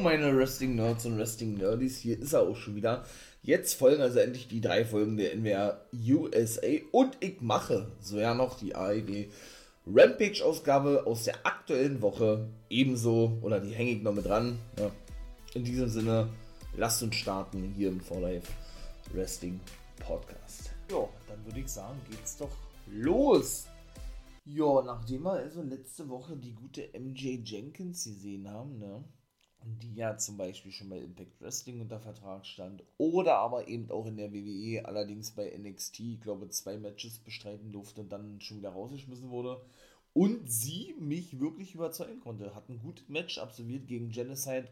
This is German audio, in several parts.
meine Wrestling Nerds und Wrestling Nerdies, hier ist er auch schon wieder. Jetzt folgen also endlich die drei Folgen der NWR USA und ich mache so ja noch die AEW Rampage-Ausgabe aus der aktuellen Woche ebenso, oder die hänge ich noch mit dran. Ja. In diesem Sinne, lasst uns starten hier im For Life Wrestling Podcast. Ja, dann würde ich sagen, geht's doch los. Ja, nachdem wir also letzte Woche die gute MJ Jenkins gesehen haben, ne, die ja zum Beispiel schon bei Impact Wrestling unter Vertrag stand oder aber eben auch in der WWE, allerdings bei NXT, ich glaube, zwei Matches bestreiten durfte und dann schon wieder rausgeschmissen wurde. Und sie mich wirklich überzeugen konnte. Hat ein gutes Match absolviert gegen Genocide,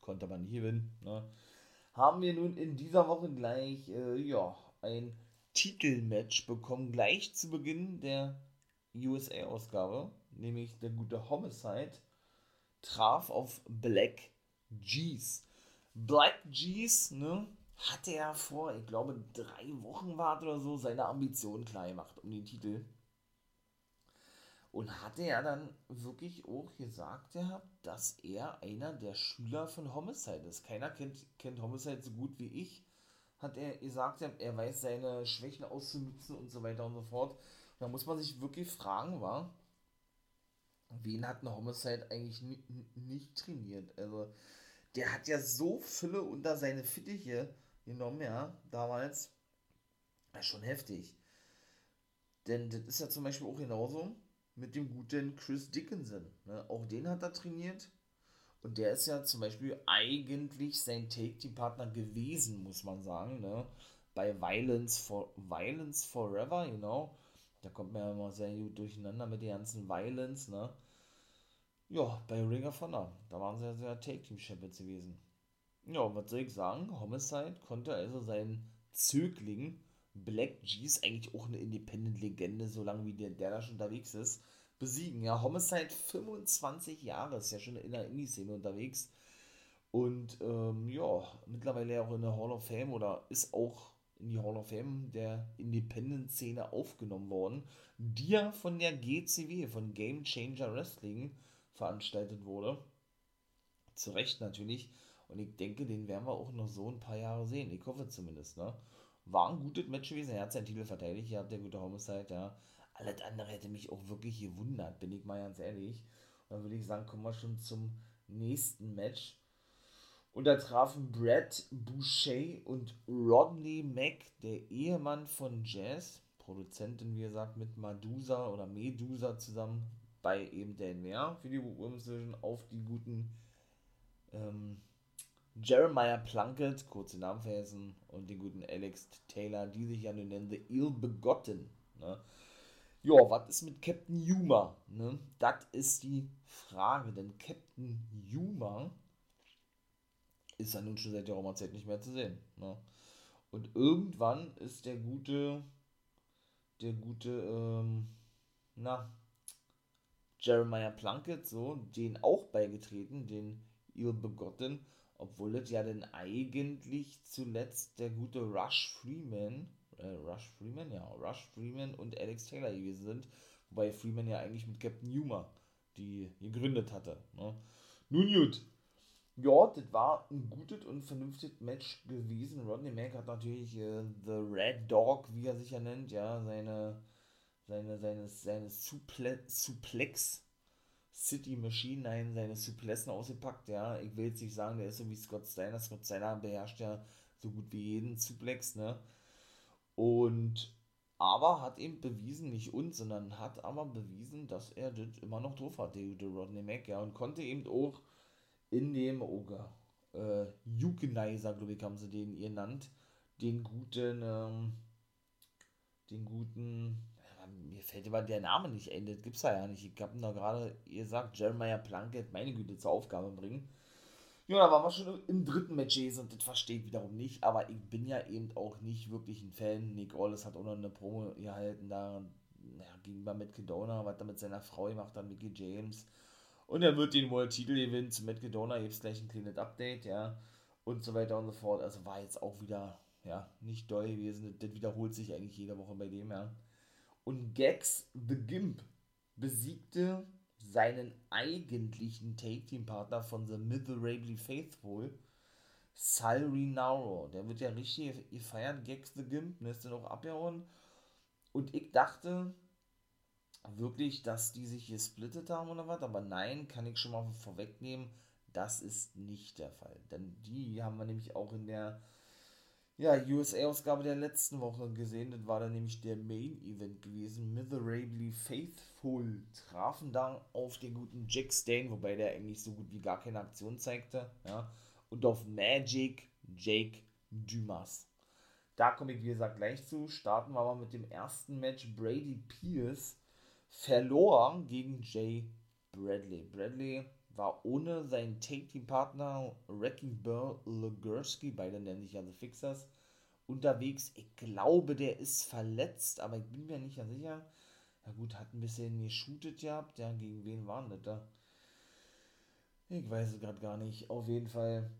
konnte aber nicht gewinnen. Ne? Haben wir nun in dieser Woche gleich äh, ja, ein Titelmatch bekommen, gleich zu Beginn der USA-Ausgabe, nämlich der gute Homicide traf auf Black G's. Black G's, ne, hatte er vor, ich glaube, drei Wochen war oder so, seine Ambitionen klar gemacht um den Titel. Und hatte er dann wirklich auch gesagt, ja, dass er einer der Schüler von Homicide ist. Keiner kennt, kennt Homicide so gut wie ich. Hat er gesagt, er weiß seine Schwächen auszunutzen und so weiter und so fort. Da muss man sich wirklich fragen, war, wen hat ein Homicide eigentlich nicht trainiert? Also, der hat ja so viele unter seine Fittiche genommen, ja, damals. Ja, schon heftig. Denn das ist ja zum Beispiel auch genauso mit dem guten Chris Dickinson. Ne? Auch den hat er trainiert. Und der ist ja zum Beispiel eigentlich sein Take-Team-Partner gewesen, muss man sagen. Ne? Bei Violence, for, Violence Forever, genau. Da kommt man ja immer sehr gut durcheinander mit den ganzen Violence, ne? Ja, bei Ring of Honor. Da waren sie ja sehr Take-Team-Champions gewesen. Ja, was soll ich sagen? Homicide konnte also seinen Zögling Black G's, eigentlich auch eine Independent-Legende, solange wie der, der da schon unterwegs ist, besiegen. Ja, Homicide 25 Jahre, ist ja schon in der Indie-Szene unterwegs. Und ähm, ja, mittlerweile auch in der Hall of Fame oder ist auch in die Hall of Fame der Independent-Szene aufgenommen worden, die ja von der GCW, von Game Changer Wrestling, veranstaltet wurde. Zu Recht natürlich. Und ich denke, den werden wir auch noch so ein paar Jahre sehen. Ich hoffe zumindest, ne? War ein gutes Match gewesen. Er hat seinen Titel verteidigt. Ja, der gute Homicide, ja. Alles andere hätte mich auch wirklich gewundert, bin ich mal ganz ehrlich. Und dann würde ich sagen, kommen wir schon zum nächsten Match. Und da trafen Brad Boucher und Rodney Mack, der Ehemann von Jazz, Produzentin, wie gesagt, mit Medusa oder Medusa zusammen, bei eben der NWR für die Women's Division auf die guten ähm, Jeremiah Plunkett, kurze Namen vergessen, und den guten Alex Taylor, die sich ja nun nennen The Ill Begotten. Ne? Ja, was ist mit Captain Yuma? Ne? Das ist die Frage, denn Captain Yuma ist ja nun schon seit der Zeit nicht mehr zu sehen. Ne? Und irgendwann ist der gute, der gute, ähm, na, Jeremiah Plunkett, so, den auch beigetreten, den Ill Begotten, obwohl es ja dann eigentlich zuletzt der gute Rush Freeman, äh, Rush Freeman, ja, Rush Freeman und Alex Taylor gewesen sind, wobei Freeman ja eigentlich mit Captain Numa die gegründet hatte. Ne? Nun gut, ja, das war ein gutes und vernünftiges Match gewesen. Rodney Mack hat natürlich äh, The Red Dog, wie er sich ja nennt, ja, seine seine, seine, seine Suple Suplex City Machine, nein, seine Suplessen ausgepackt, ja. Ich will jetzt nicht sagen, der ist so wie Scott Steiner. Scott Steiner beherrscht ja so gut wie jeden Suplex, ne? Und aber hat eben bewiesen, nicht uns, sondern hat aber bewiesen, dass er das immer noch drauf hat, der gute Rodney Mack, ja, und konnte eben auch in dem, oh äh, Jukenizer, glaube ich, haben sie den ihr nannt, den guten, ähm, den guten, mir fällt immer der Name nicht ein, das gibt's ja nicht. Ich habe da gerade gesagt, Jeremiah Plunkett, meine Güte, zur Aufgabe bringen. Ja, da waren wir schon im dritten Match und das versteht wiederum nicht, aber ich bin ja eben auch nicht wirklich ein Fan. Nick Aldis hat auch noch eine Promo gehalten, da ja, gegenüber Matt Kedona, was er mit seiner Frau gemacht hat, Mickey James. Und er wird den World Titel gewinnen. Zu Matt Kedona gibt gleich ein kleines Update, ja. Und so weiter und so fort. Also war jetzt auch wieder, ja, nicht doll gewesen. Das wiederholt sich eigentlich jede Woche bei dem, ja. Und Gags The Gimp besiegte seinen eigentlichen Take-Team-Partner von The Miserably Faithful, Sal Rinauro. Der wird ja richtig gefeiert, Gags the Gimp, ne, ist dann auch abgehauen. Und ich dachte wirklich, dass die sich hier splittet haben oder was, aber nein, kann ich schon mal vorwegnehmen, das ist nicht der Fall. Denn die haben wir nämlich auch in der ja, USA-Ausgabe der letzten Woche gesehen. Das war dann nämlich der Main-Event gewesen. Miserably Faithful trafen da auf den guten Jack Stain, wobei der eigentlich so gut wie gar keine Aktion zeigte. Ja, und auf Magic Jake Dumas. Da komme ich, wie gesagt, gleich zu. Starten wir aber mit dem ersten Match. Brady Pierce verlor gegen Jay Bradley. Bradley war ohne seinen Take-Team-Partner Wrecking Burr Legursky, beide nennen sich also Fixers, unterwegs. Ich glaube, der ist verletzt, aber ich bin mir nicht ganz sicher. Na gut, hat ein bisschen geshootet gehabt. Ja, gegen wen waren das da? Ich weiß es gerade gar nicht. Auf jeden Fall,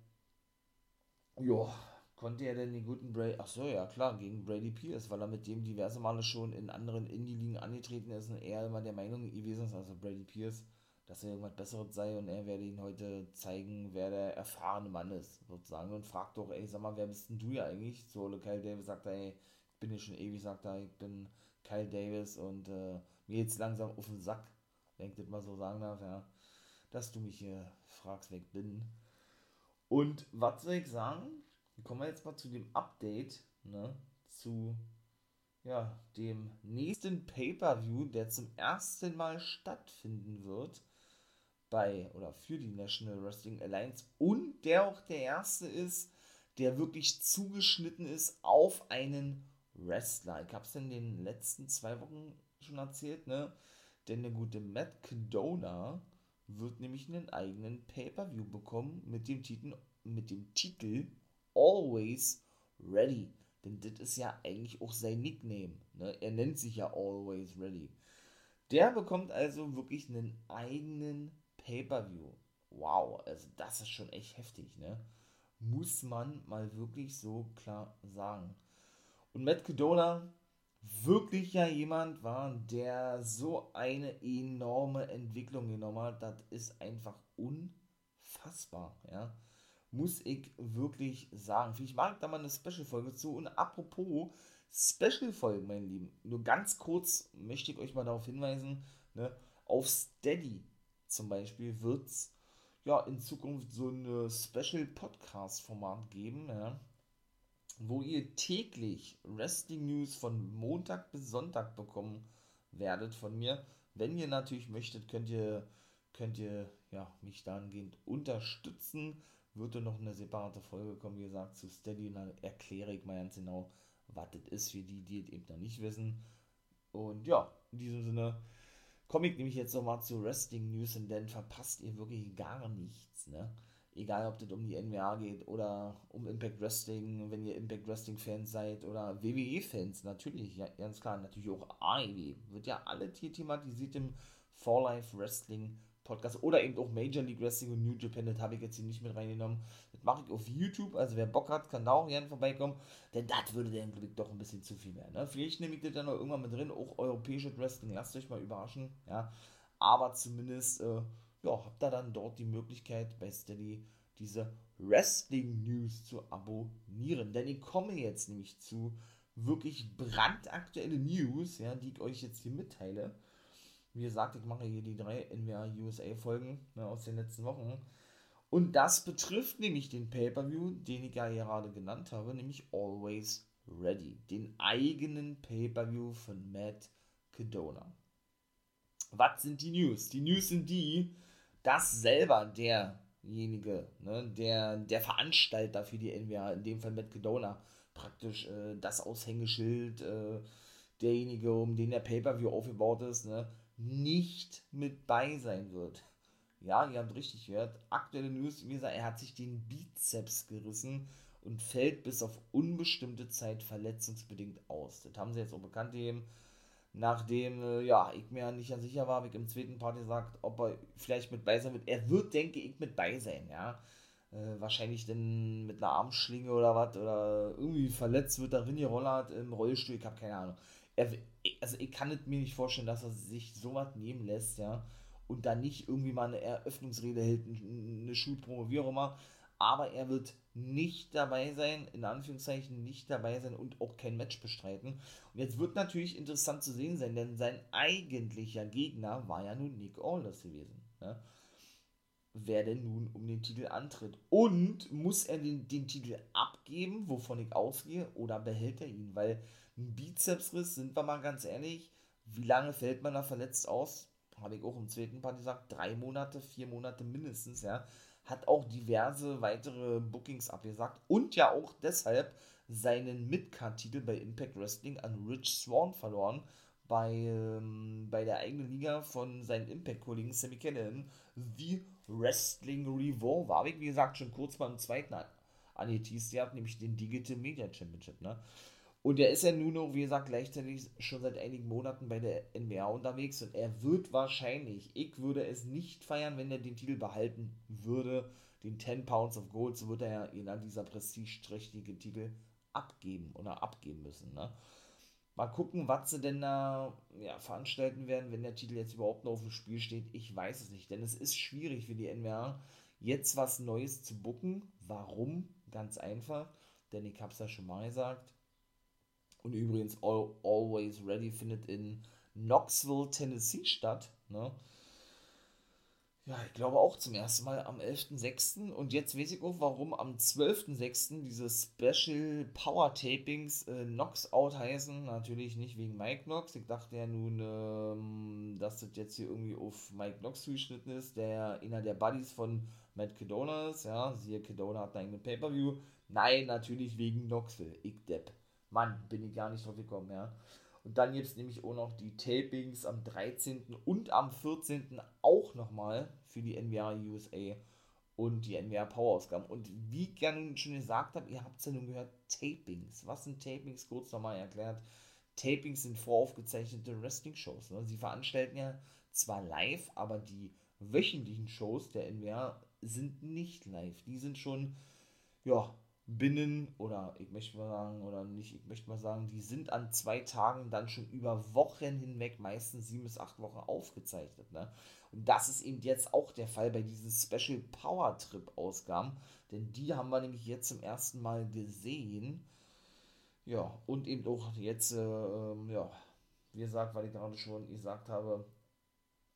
ja, konnte er denn den guten Brady, ach so, ja klar, gegen Brady Pierce, weil er mit dem diverse Male schon in anderen Indie-Ligen angetreten ist und er immer der Meinung gewesen ist, also Brady Pierce, dass er irgendwas Besseres sei und er werde ihn heute zeigen, wer der erfahrene Mann ist, sozusagen. Und fragt doch, ey, sag mal, wer bist denn du ja eigentlich? So, Kyle Davis sagt ey, ich bin hier schon ewig, sagt er, ich bin Kyle Davis und äh, mir jetzt langsam auf den Sack, wenn ich das mal so sagen darf, ja, dass du mich hier fragst, wer ich bin. Und was soll ich sagen? Kommen wir jetzt mal zu dem Update, ne, zu ja, dem nächsten Pay-Per-View, der zum ersten Mal stattfinden wird bei oder für die National Wrestling Alliance und der auch der erste ist, der wirklich zugeschnitten ist auf einen Wrestler. Ich habe es in den letzten zwei Wochen schon erzählt, ne? Denn der gute Matt Cadona wird nämlich einen eigenen Pay-Per-View bekommen mit dem Titel, mit dem Titel Always Ready. Denn das ist ja eigentlich auch sein Nickname. Ne? Er nennt sich ja Always Ready. Der bekommt also wirklich einen eigenen Pay-Per-View. Wow, also das ist schon echt heftig, ne? Muss man mal wirklich so klar sagen. Und Matt Cadona wirklich ja jemand war, der so eine enorme Entwicklung genommen hat. Das ist einfach unfassbar, ja. Muss ich wirklich sagen. Ich da mal eine Special-Folge zu. Und apropos Special-Folgen, mein Lieben, nur ganz kurz möchte ich euch mal darauf hinweisen, ne, auf Steady zum Beispiel wird es ja in Zukunft so ein Special-Podcast-Format geben, ja, wo ihr täglich Wrestling News von Montag bis Sonntag bekommen werdet von mir. Wenn ihr natürlich möchtet, könnt ihr, könnt ihr ja, mich dahingehend unterstützen. Wird dann noch eine separate Folge kommen, wie gesagt, zu Steady. Und dann erkläre ich mal ganz genau, was das ist für die, die es eben noch nicht wissen. Und ja, in diesem Sinne komme ich nämlich jetzt nochmal zu Wrestling News und dann verpasst ihr wirklich gar nichts, ne? Egal, ob das um die NWA geht oder um Impact Wrestling, wenn ihr Impact Wrestling Fans seid oder WWE Fans, natürlich, ja, ganz klar, natürlich auch AEW, wird ja alle hier thematisiert im For Life Wrestling Podcast oder eben auch Major League Wrestling und New Japan, das habe ich jetzt hier nicht mit reingenommen. Das mache ich auf YouTube, also wer Bock hat, kann da auch gerne vorbeikommen, denn das würde dann, glaube ich, doch ein bisschen zu viel werden. Ne? Vielleicht nehme ich das dann noch irgendwann mit drin, auch europäische Wrestling, lasst euch mal überraschen, ja. Aber zumindest, äh, ja, habt ihr dann dort die Möglichkeit, bei Steady diese Wrestling News zu abonnieren, denn ich komme jetzt nämlich zu wirklich brandaktuelle News, ja, die ich euch jetzt hier mitteile. Wie gesagt, ich mache hier die drei NWA USA Folgen ne, aus den letzten Wochen. Und das betrifft nämlich den Pay-Per-View, den ich ja gerade genannt habe, nämlich Always Ready. Den eigenen Pay-Per-View von Matt Cadona. Was sind die News? Die News sind die, dass selber derjenige, ne, der, der Veranstalter für die NWA, in dem Fall Matt Cadona, praktisch äh, das Aushängeschild, äh, derjenige, um den der Pay-Per-View aufgebaut ist, ne, nicht mit bei sein wird. Ja, ihr habt richtig gehört. Aktuelle News, wie gesagt, er hat sich den Bizeps gerissen und fällt bis auf unbestimmte Zeit verletzungsbedingt aus. Das haben sie jetzt auch bekannt gegeben. Nachdem, äh, ja, ich mir nicht ganz sicher war, habe ich im zweiten Part gesagt, ob er vielleicht mit bei sein wird. Er wird, denke ich, mit bei sein, ja. Äh, wahrscheinlich dann mit einer Armschlinge oder was, oder irgendwie verletzt wird Rinni Rollert im Rollstuhl, ich habe keine Ahnung er, also ich kann mir nicht vorstellen, dass er sich sowas nehmen lässt, ja, und dann nicht irgendwie mal eine Eröffnungsrede hält, eine Schulpromo, wie auch immer. Aber er wird nicht dabei sein, in Anführungszeichen nicht dabei sein und auch kein Match bestreiten. Und jetzt wird natürlich interessant zu sehen sein, denn sein eigentlicher Gegner war ja nun Nick Aldis gewesen. Ne? Wer denn nun um den Titel antritt. Und muss er den, den Titel abgeben, wovon ich ausgehe, oder behält er ihn? Weil ein Bizepsriss, sind wir mal ganz ehrlich, wie lange fällt man da verletzt aus? Habe ich auch im zweiten Part gesagt, drei Monate, vier Monate mindestens, ja. Hat auch diverse weitere Bookings abgesagt und ja auch deshalb seinen Midcard-Titel bei Impact Wrestling an Rich Swan verloren, bei, ähm, bei der eigenen Liga von seinen Impact-Kollegen Sammy Callahan, The Wrestling Revolver. Habe ich, wie gesagt, schon kurz mal im zweiten angeteased, der hat nämlich den Digital Media Championship, ne? Und er ist ja nun noch, wie gesagt, gleichzeitig schon seit einigen Monaten bei der NWA unterwegs und er wird wahrscheinlich, ich würde es nicht feiern, wenn er den Titel behalten würde, den 10 Pounds of Gold, so wird er ja ihn an dieser prestigeträchtige Titel abgeben oder abgeben müssen. Ne? Mal gucken, was sie denn da ja, veranstalten werden, wenn der Titel jetzt überhaupt noch auf dem Spiel steht. Ich weiß es nicht, denn es ist schwierig für die NWA, jetzt was Neues zu bucken. Warum? Ganz einfach, denn ich habe es ja schon mal gesagt und übrigens, All, Always Ready findet in Knoxville, Tennessee statt. Ne? Ja, ich glaube auch zum ersten Mal am 11.06. Und jetzt weiß ich auch, warum am 12.06. diese Special Power Tapings äh, Knox Out heißen. Natürlich nicht wegen Mike Knox. Ich dachte ja nun, ähm, dass das jetzt hier irgendwie auf Mike Knox zugeschnitten ist, der einer der Buddies von Matt Cadona ist. Ja, siehe, Cadona hat einen eigenen Pay-Per-View. Nein, natürlich wegen Knoxville. Ich Depp. Mann, bin ich gar nicht drauf gekommen, ja. Und dann gibt es nämlich auch noch die Tapings am 13. und am 14. auch nochmal für die NWA USA und die NWA Power Ausgaben. Und wie ich gerne schon gesagt habe, ihr habt es ja nun gehört, Tapings. Was sind Tapings? Kurz nochmal erklärt. Tapings sind voraufgezeichnete Wrestling-Shows. Ne? Sie veranstalten ja zwar live, aber die wöchentlichen Shows der NWA sind nicht live. Die sind schon, ja, binnen, oder ich möchte mal sagen, oder nicht, ich möchte mal sagen, die sind an zwei Tagen dann schon über Wochen hinweg, meistens sieben bis acht Wochen aufgezeichnet. Ne? Und das ist eben jetzt auch der Fall bei diesen Special Power Trip Ausgaben, denn die haben wir nämlich jetzt zum ersten Mal gesehen. Ja, und eben auch jetzt, äh, ähm, ja, wie gesagt, weil ich gerade schon gesagt habe,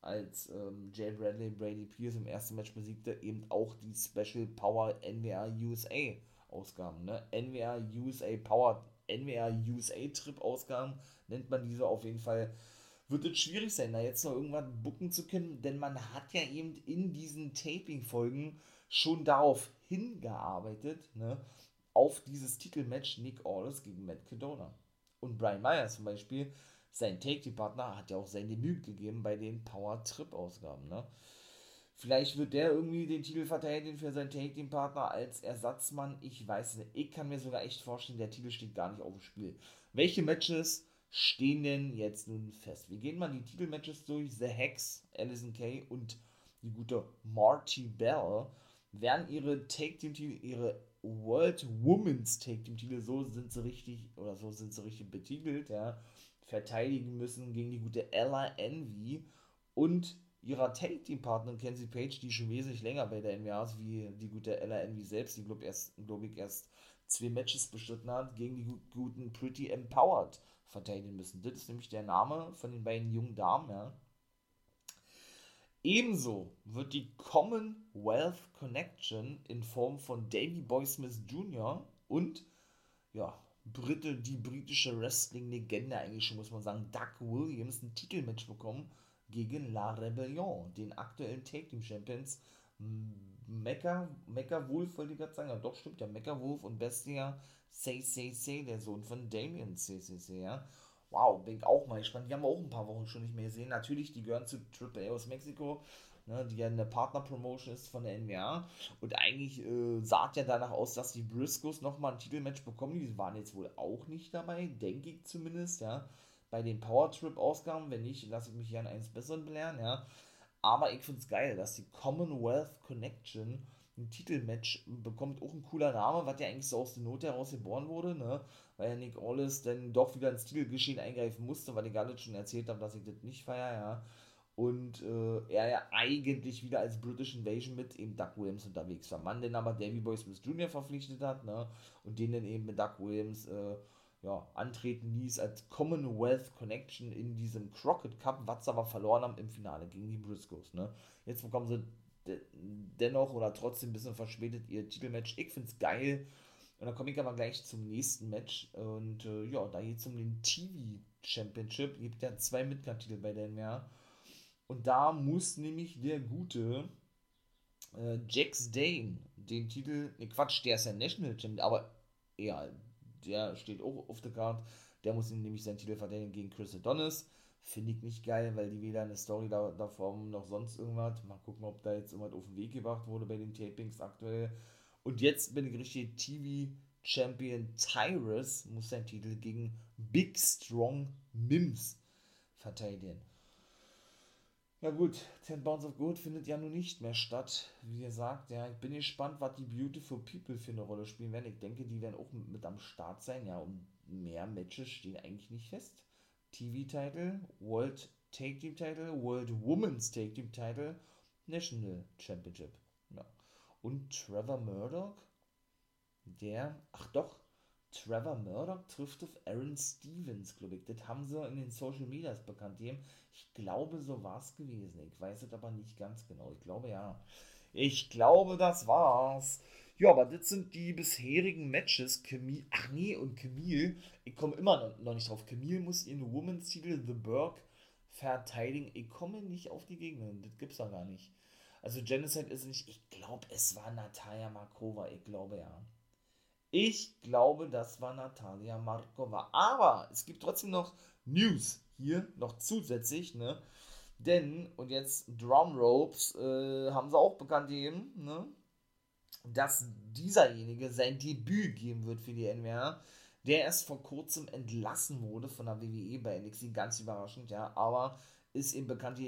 als ähm, Jay Bradley Brady Pierce im ersten Match besiegte, eben auch die Special Power NWA USA Ausgaben. Ne? NWR USA Power, NWR USA Trip Ausgaben nennt man diese auf jeden Fall. Wird es schwierig sein, da jetzt noch irgendwann bucken zu können, denn man hat ja eben in diesen Taping-Folgen schon darauf hingearbeitet, ne, auf dieses Titelmatch Nick Aldis gegen Matt Cadona. Und Brian Myers zum Beispiel, sein Take-Partner, hat ja auch sein Debüt gegeben bei den Power Trip-Ausgaben. Ne? Vielleicht wird der irgendwie den Titel verteidigen für seinen Take Team Partner als Ersatzmann. Ich weiß nicht. Ich kann mir sogar echt vorstellen, der Titel steht gar nicht auf dem Spiel. Welche Matches stehen denn jetzt nun fest? Wir gehen mal die Titelmatches durch. The Hex, Alison Kay und die gute Marty Bell werden ihre Take Team Titel, ihre World Women's Take Team Titel, so sind sie richtig, oder so sind sie richtig betitelt, ja, verteidigen müssen gegen die gute Ella Envy und ihrer Tag Team Partnerin Kenzie Page, die schon wesentlich länger bei der NWA ist, wie die gute Ella Envy selbst, die glaube glaub ich erst zwei Matches bestritten hat, gegen die guten Pretty Empowered verteidigen müssen. Das ist nämlich der Name von den beiden jungen Damen, ja. Ebenso wird die Commonwealth Connection in Form von Davy Boy Smith Jr. und ja, Britte, die britische Wrestling-Legende eigentlich schon, muss man sagen, Doug Williams ein Titelmatch bekommen gegen La Rebellion, den aktuellen Take Team Champions. Mecha, Mecha Wolf wollte ich gerade sagen, ja doch stimmt, ja, Mecha Wolf und Bestia CCC, der Sohn von Damien CCC, ja. Wow, bin ich auch mal gespannt. Die haben wir auch ein paar Wochen schon nicht mehr gesehen. Natürlich, die gehören zu Triple A aus Mexiko, ne, die ja eine Partner-Promotion ist von der NWA. Und eigentlich äh, sah ja danach aus, dass die Briscoes nochmal ein Titelmatch bekommen. Die waren jetzt wohl auch nicht dabei, denke ich zumindest, ja bei den Power Trip Ausgaben. Wenn nicht, lasse ich mich hier an eins Besseren belehren, ja. Aber ich finde es geil, dass die Commonwealth Connection ein Titelmatch bekommt. Auch ein cooler Name, was ja eigentlich so aus der Not heraus geboren wurde, ne? Weil ja Nick Aldis dann doch wieder ins Titelgeschehen eingreifen musste, weil ich gerade schon erzählt habe, dass ich das nicht feiere, ja. und äh, er ja eigentlich wieder als British Invasion mit eben Doug Williams unterwegs war. Man den aber Davy Boy Smith Jr. verpflichtet hat ne? und den dann eben mit Doug Williams äh, ja, antreten ließ als Commonwealth Connection in diesem Crockett Cup, was sie aber verloren haben im Finale gegen die Briscoes. Ne? Jetzt bekommen sie de dennoch oder trotzdem ein bisschen verspätet ihr Titelmatch. Ich finde es geil. Und dann komme ich aber gleich zum nächsten Match. Und äh, ja, da geht es um den TV Championship. Gibt ja zwei Midcard-Titel bei der mehr. Und da muss nämlich der gute äh, Jax Dane den Titel, ne Quatsch, der ist ja National Champion, aber ja, der steht auch auf der Card. Der muss nämlich seinen Titel verteidigen gegen Chris Adonis. Finde ich nicht geil, weil die weder eine Story da, davor noch sonst irgendwas. Mal gucken, ob da jetzt irgendwas auf den Weg gebracht wurde bei den Tapings aktuell. Und jetzt bin ich richtig TV-Champion Tyrus, muss seinen Titel gegen Big Strong Mims verteidigen. Ja gut, 10 Bounds of Gold findet ja nun nicht mehr statt. Wie gesagt, ja, ich bin gespannt, was die Beautiful People für eine Rolle spielen werden. Ich denke, die werden auch mit am Start sein. Ja, und mehr Matches stehen eigentlich nicht fest. TV-Title, World Take Team Title, World Women's Take Team Title, National Championship. Ja. Und Trevor Murdoch, der, ach doch, Trevor Murdoch trifft auf Aaron Stevens, glaube ich. Das haben sie in den Social Medias bekannt. Ich glaube, so war es gewesen. Ich weiß es aber nicht ganz genau. Ich glaube ja. Ich glaube, das war's. Ja, aber das sind die bisherigen Matches. Camille, ach nee, und Camille, ich komme immer noch nicht drauf. Camille muss ihren Women's Titel The Burg verteidigen. Ich komme nicht auf die Gegner. Das gibt's da gar nicht. Also Genocide ist nicht, ich glaube, es war Natalia Markova. Ich glaube ja. Ich glaube, das war Natalia Markova. Aber es gibt trotzdem noch News hier, noch zusätzlich, ne? Denn, und jetzt Drum Ropes äh, haben sie auch bekannt gegeben, ne? Dass dieserjenige sein Debüt geben wird für die NWR, der erst vor kurzem entlassen wurde von der WWE bei NXT, ganz überraschend, ja, aber ist ihm bekannt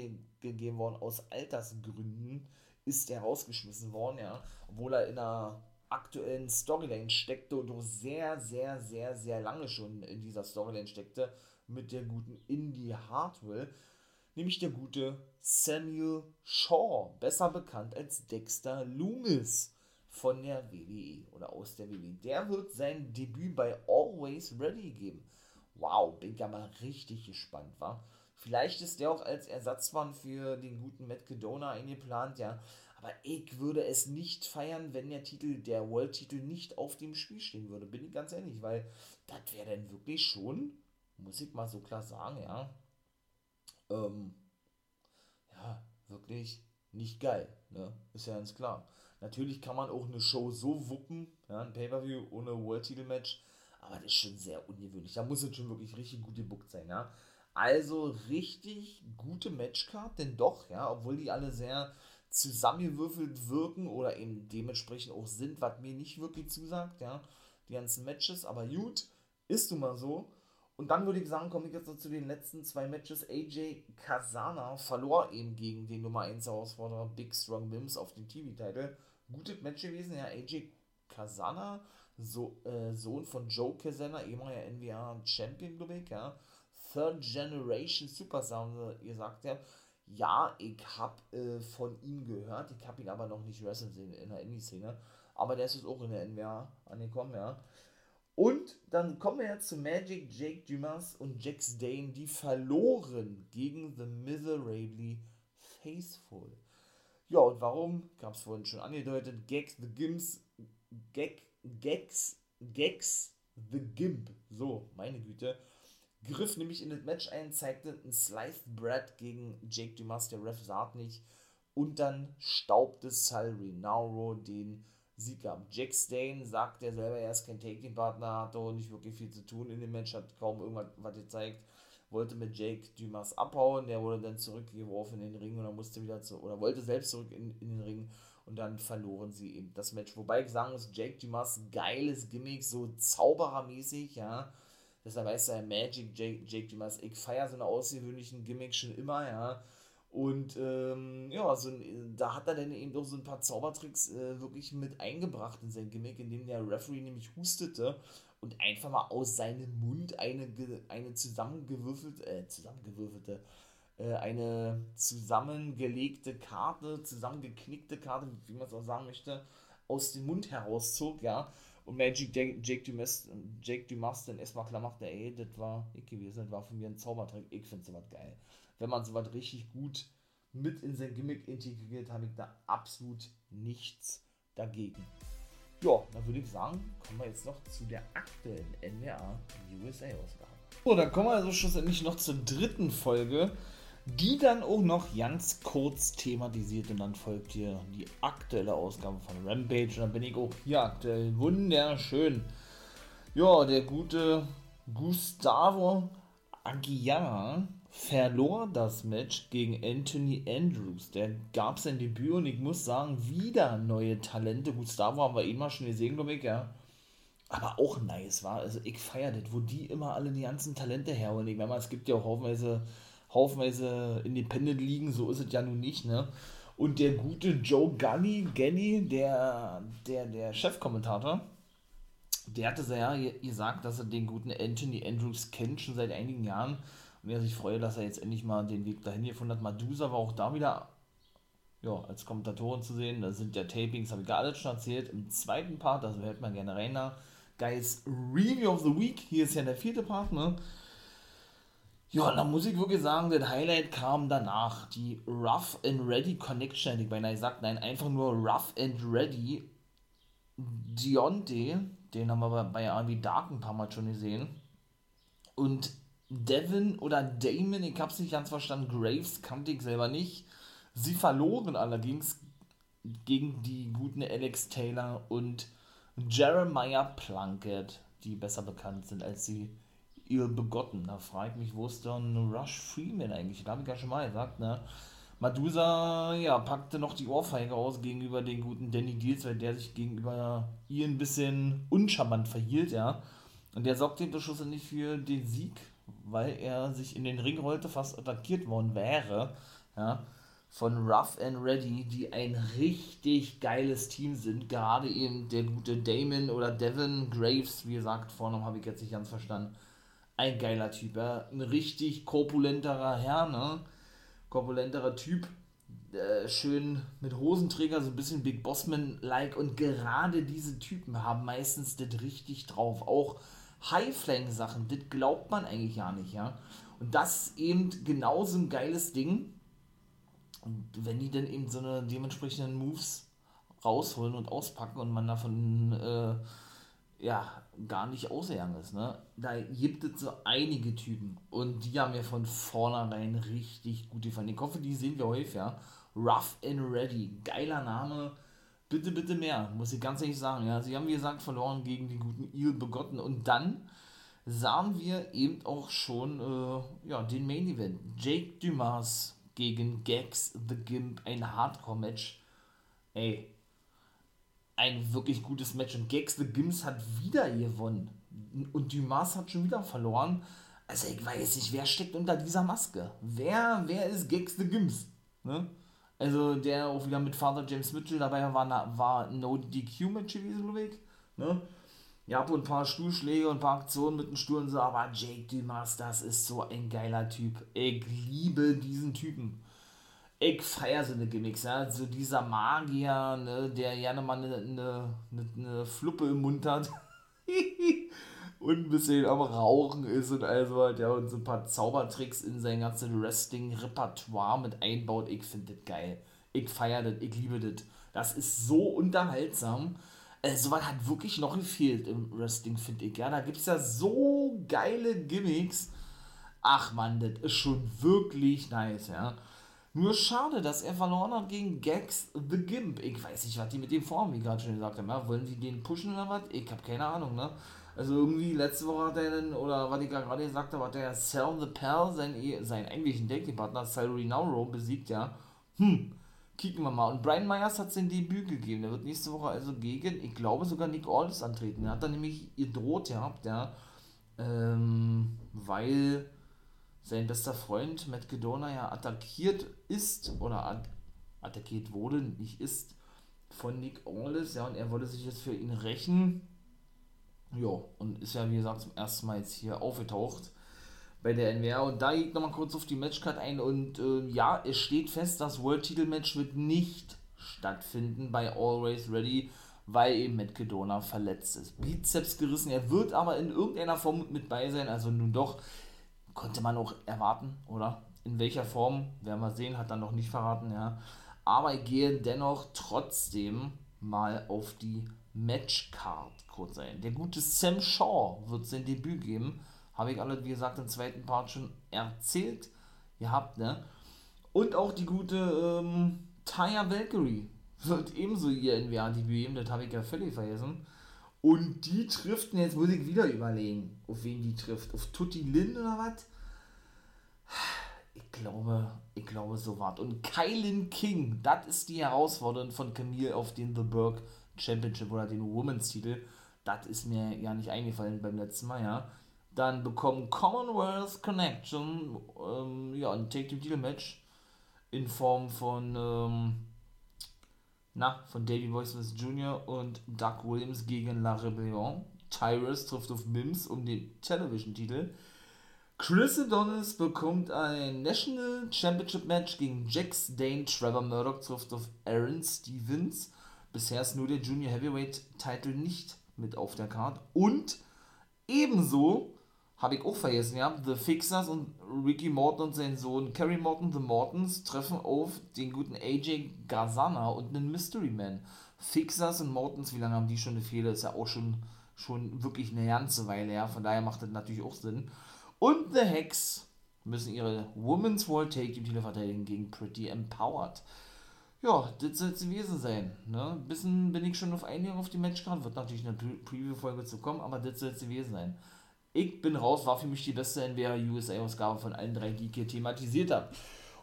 gegeben worden, aus Altersgründen ist er rausgeschmissen worden, ja, obwohl er in einer aktuellen Storyline steckte und auch sehr, sehr, sehr, sehr lange schon in dieser Storyline steckte mit der guten Indie Hartwell, nämlich der gute Samuel Shaw, besser bekannt als Dexter Loomis von der WWE oder aus der WWE. Der wird sein Debüt bei Always Ready geben. Wow, bin ich mal richtig gespannt, war. Vielleicht ist der auch als Ersatzmann für den guten Matt Cadona eingeplant, ja. Aber ich würde es nicht feiern, wenn der Titel, der World-Titel nicht auf dem Spiel stehen würde. Bin ich ganz ehrlich, weil das wäre dann wirklich schon, muss ich mal so klar sagen, ja. Ähm, ja, wirklich nicht geil, ne? Ist ja ganz klar. Natürlich kann man auch eine Show so wuppen, ja, ein Pay-Per-View ohne World-Titel-Match, aber das ist schon sehr ungewöhnlich. Da muss es schon wirklich richtig gut gebuckt sein, ja. Also richtig gute Matchcard, denn doch, ja, obwohl die alle sehr zusammengewürfelt wirken oder eben dementsprechend auch sind, was mir nicht wirklich zusagt, ja, die ganzen Matches, aber gut, ist nun mal so. Und dann würde ich sagen, komme ich jetzt noch zu den letzten zwei Matches. AJ Kazana verlor eben gegen den Nummer 1 Herausforderer Big Strong Mims auf den TV-Titel. Gutes Match gewesen, ja, AJ Kazana, so, äh, Sohn von Joe Kazana, ehemaliger NWA Champion, glaube ich, ja. Third Generation Superstar, ihr sagt ja, ja, ich habe äh, von ihm gehört, ich habe ihn aber noch nicht wrestlen in der Indie-Szene, aber der ist jetzt auch in der NWA angekommen, ja. Und dann kommen wir jetzt zu Magic, Jake Dumas und Jax Dane, die verloren gegen The Miserably Faithful. Ja, und warum? Gab es vorhin schon angedeutet. Gags the Gims, Gag, Gags, Gags the Gimp. So, meine Güte griff nämlich in das Match ein, zeigte ein Sliced Bread gegen Jake Dumas, der Ref sagt nicht, und dann staubte Sal Rinauro den Sieg ab. Jack Stain sagt er selber, er ist kein Take-Team-Partner, hatte auch nicht wirklich viel zu tun in dem Match, hat kaum irgendwas was gezeigt, wollte mit Jake Dumas abhauen, der wurde dann zurückgeworfen in den Ring und dann musste wieder zu, oder wollte selbst zurück in, in den Ring und dann verloren sie eben das Match. Wobei ich sagen muss, Jake Dumas, geiles Gimmick, so zauberermäßig, ja, Deshalb heißt er Magic Jake, Jake Dumas. Ich feiere so eine außergewöhnlichen Gimmick schon immer, ja. Und ähm, ja, so, da hat er dann eben doch so ein paar Zaubertricks äh, wirklich mit eingebracht in sein Gimmick, indem der Referee nämlich hustete und einfach mal aus seinem Mund eine, eine zusammengewürfelte, äh, zusammengewürfelte äh, eine zusammengelegte Karte, zusammengeknickte Karte, wie man es auch sagen möchte, aus dem Mund herauszog, ja. Und Magic Jake Dumas, Jake Dumas dann erstmal klar machte, ey, das war ich gewesen, das war von mir ein Zaubertrick, ich finde sowas geil. Wenn man sowas richtig gut mit in sein Gimmick integriert, habe ich da absolut nichts dagegen. Ja, dann würde ich sagen, kommen wir jetzt noch zu der aktuellen NWA USA-Ausgabe. So, dann kommen wir also schlussendlich noch zur dritten Folge, die dann auch noch ganz kurz thematisiert und dann folgt hier die aktuelle Ausgabe von Rampage und dann bin ich auch hier aktuell wunderschön. Ja, der gute Gustavo Aguiar verlor das Match gegen Anthony Andrews. Der gab sein Debüt und ich muss sagen, wieder neue Talente. Gustavo haben wir immer schon gesehen, glaube ich, ja. Aber auch nice war. Also ich feiere das, wo die immer alle die ganzen Talente herholen. Ich meine, es gibt ja auch haufenweise, haufenweise Independent ligen, so ist es ja nun nicht, ne? Und der gute Joe Gunny, Ganny, der, der, der Chefkommentator, der hatte ja gesagt, dass er den guten Anthony Andrews kennt, schon seit einigen Jahren und er sich freue, dass er jetzt endlich mal den Weg dahin gefunden hat. Madusa war auch da wieder ja, als Kommentatoren zu sehen. Da sind ja Tapings, habe ich gar alles schon erzählt. Im zweiten Part, also hört man gerne rein da. Guys, Review of the Week. Hier ist ja der vierte Part, ne? Ja, da muss ich wirklich sagen, das Highlight kam danach. Die Rough and Ready Connection, ich beinahe gesagt. Nein, einfach nur Rough and Ready. Dionte, den haben wir bei RB Dark ein paar Mal schon gesehen. Und Devin oder Damon, ich hab's nicht ganz verstanden, Graves kannte ich selber nicht. Sie verloren allerdings gegen die guten Alex Taylor und Jeremiah Plunkett, die besser bekannt sind als sie ihr Begotten. Da frage ich mich, wo ist dann Rush Freeman eigentlich? Da habe ich ja schon mal gesagt, ne? Madusa, ja, packte noch die Ohrfeige aus gegenüber den guten Danny Deals, weil der sich gegenüber ihr ein bisschen uncharmant verhielt, ja. Und der sorgte im schlussendlich für den Sieg weil er sich in den Ring rollte, fast attackiert worden wäre, ja, von Rough and Ready, die ein richtig geiles Team sind. Gerade eben der gute Damon oder Devin Graves, wie gesagt, Vornamen habe ich jetzt nicht ganz verstanden. Ein geiler Typ, ja. ein richtig korpulenterer Herr, ne? Korpulenterer Typ, äh, schön mit Hosenträger, so ein bisschen Big Bossman-like. Und gerade diese Typen haben meistens das richtig drauf. Auch High-Flank-Sachen, das glaubt man eigentlich gar nicht, ja. Und das ist eben genauso ein geiles Ding. Und wenn die dann eben so eine dementsprechenden Moves rausholen und auspacken und man davon äh, ja gar nicht ausgegangen ist, ne? Da gibt es so einige Typen und die haben mir von vornherein richtig gut gefallen. Ich hoffe, die sehen wir häufig, ja. Rough and Ready, geiler Name bitte, bitte mehr, muss ich ganz ehrlich sagen. Ja, sie haben, wie gesagt, verloren gegen die guten Il Begotten. Und dann sahen wir eben auch schon äh, ja, den Main Event. Jake Dumas gegen Gags the Gimp, ein Hardcore-Match. Ey, ein wirklich gutes Match. Und Gags the Gimps hat wieder gewonnen. Und Dumas hat schon wieder verloren. Also ich weiß nicht, wer steckt unter dieser Maske? Wer, wer ist Gags the Gimps? Ne? Also der auch wieder mit Vater James Mitchell dabei war, war No DQ-Match gewesen, glaube. Ne? Ja, ein paar Stuhlschläge und ein paar Aktionen mit dem Stuhl und so, aber Jake Dumas, das ist so ein geiler Typ. Ich liebe diesen Typen. Ich feiere so eine Gimmicks, ja. So dieser Magier, ne, der gerne mal eine, eine, eine Fluppe im Mund hat. und ein bisschen am Rauchen ist und also halt, ja, und so ein paar Zaubertricks in sein ganzes Wrestling-Repertoire mit einbaut. Ich finde das geil. Ich feiere das, ich liebe das. Das ist so unterhaltsam. Äh, Sowas hat wirklich noch gefehlt im Wrestling, finde ich. Ja, da gibt es ja so geile Gimmicks. Ach man, das ist schon wirklich nice, ja. Nur schade, dass er verloren hat gegen Gags the Gimp. Ich weiß nicht, was die mit dem vorhaben, wie gerade schon gesagt haben. Ja? Wollen die den pushen oder was? Ich habe keine Ahnung, ne? Also irgendwie letzte Woche hat er dann, oder was ich gerade gesagt habe, hat er Sell the Pal, seinen, seinen eigentlichen Dating-Partner Salary Nauro besiegt, ja. Hm, kicken wir mal. Und Brian Myers hat sein Debüt gegeben. Der wird nächste Woche also gegen, ich glaube sogar Nick Aldis antreten. Er hat dann nämlich gedroht gehabt, ja. Ähm, weil sein bester Freund Matt Gedona ja attackiert ist oder attackiert wurde, nicht ist, von Nick Aldis, ja, und er wollte sich jetzt für ihn rächen ja, und ist ja wie gesagt zum ersten Mal jetzt hier aufgetaucht bei der NWR. Und da geht nochmal kurz auf die Matchcard ein. Und äh, ja, es steht fest, das World-Titel-Match wird nicht stattfinden bei Always Ready, weil eben Matt Kedona verletzt ist. Bizeps gerissen, er wird aber in irgendeiner Form mit bei sein. Also nun doch, konnte man auch erwarten, oder? In welcher Form, werden wir sehen, hat er noch nicht verraten, ja. Aber ich gehe dennoch trotzdem mal auf die Matchcard kurz ein. Der gute Sam Shaw wird sein Debüt geben habe ich alle, wie gesagt, im zweiten Part schon erzählt gehabt, ne? Und auch die gute ähm, Taya Valkyrie wird ebenso ihr NWA-Debüt geben, das habe ich ja völlig vergessen. Und die trifft, jetzt muss ich wieder überlegen, auf wen die trifft. Auf Tutti Lin oder was? Ich glaube, ich glaube, so was. Und Kylan King, das ist die Herausforderung von Camille auf den The Burg Championship oder den Women's Titel. Das ist mir ja nicht eingefallen beim letzten Mal, ja. Dann bekommen Commonwealth Connection ähm, ja, ein Take Team Deal Match in Form von ähm, na, von Davey Boy Smith Jr. und Doug Williams gegen La Rebellion. Tyrus trifft auf Mims um den Television-Titel. Chris Adonis bekommt ein National Championship Match gegen Jax Dane. Trevor Murdoch trifft auf Aaron Stevens. Bisher ist nur der Junior Heavyweight Titel nicht mit auf der Karte. Und ebenso habe ich auch vergessen, ja. The Fixers und Ricky Morton und sein Sohn Kerry Morton, The Mortons, treffen auf den guten AJ Gazana und einen Mystery Man. Fixers und Mortons, wie lange haben die schon eine Fehler? Ist ja auch schon, schon wirklich eine ganze Weile her. Von daher macht das natürlich auch Sinn. Und The Hex müssen ihre Women's World Take Team Titel verteidigen gegen Pretty Empowered. Ja, das soll es gewesen sein. Ne? Ein bisschen bin ich schon auf Einigung auf die Matchcard. Wird natürlich eine Preview-Folge zu kommen, aber das soll es gewesen sein. Ich bin raus, war für mich die beste NWA USA-Ausgabe von allen drei, die ich hier thematisiert habe.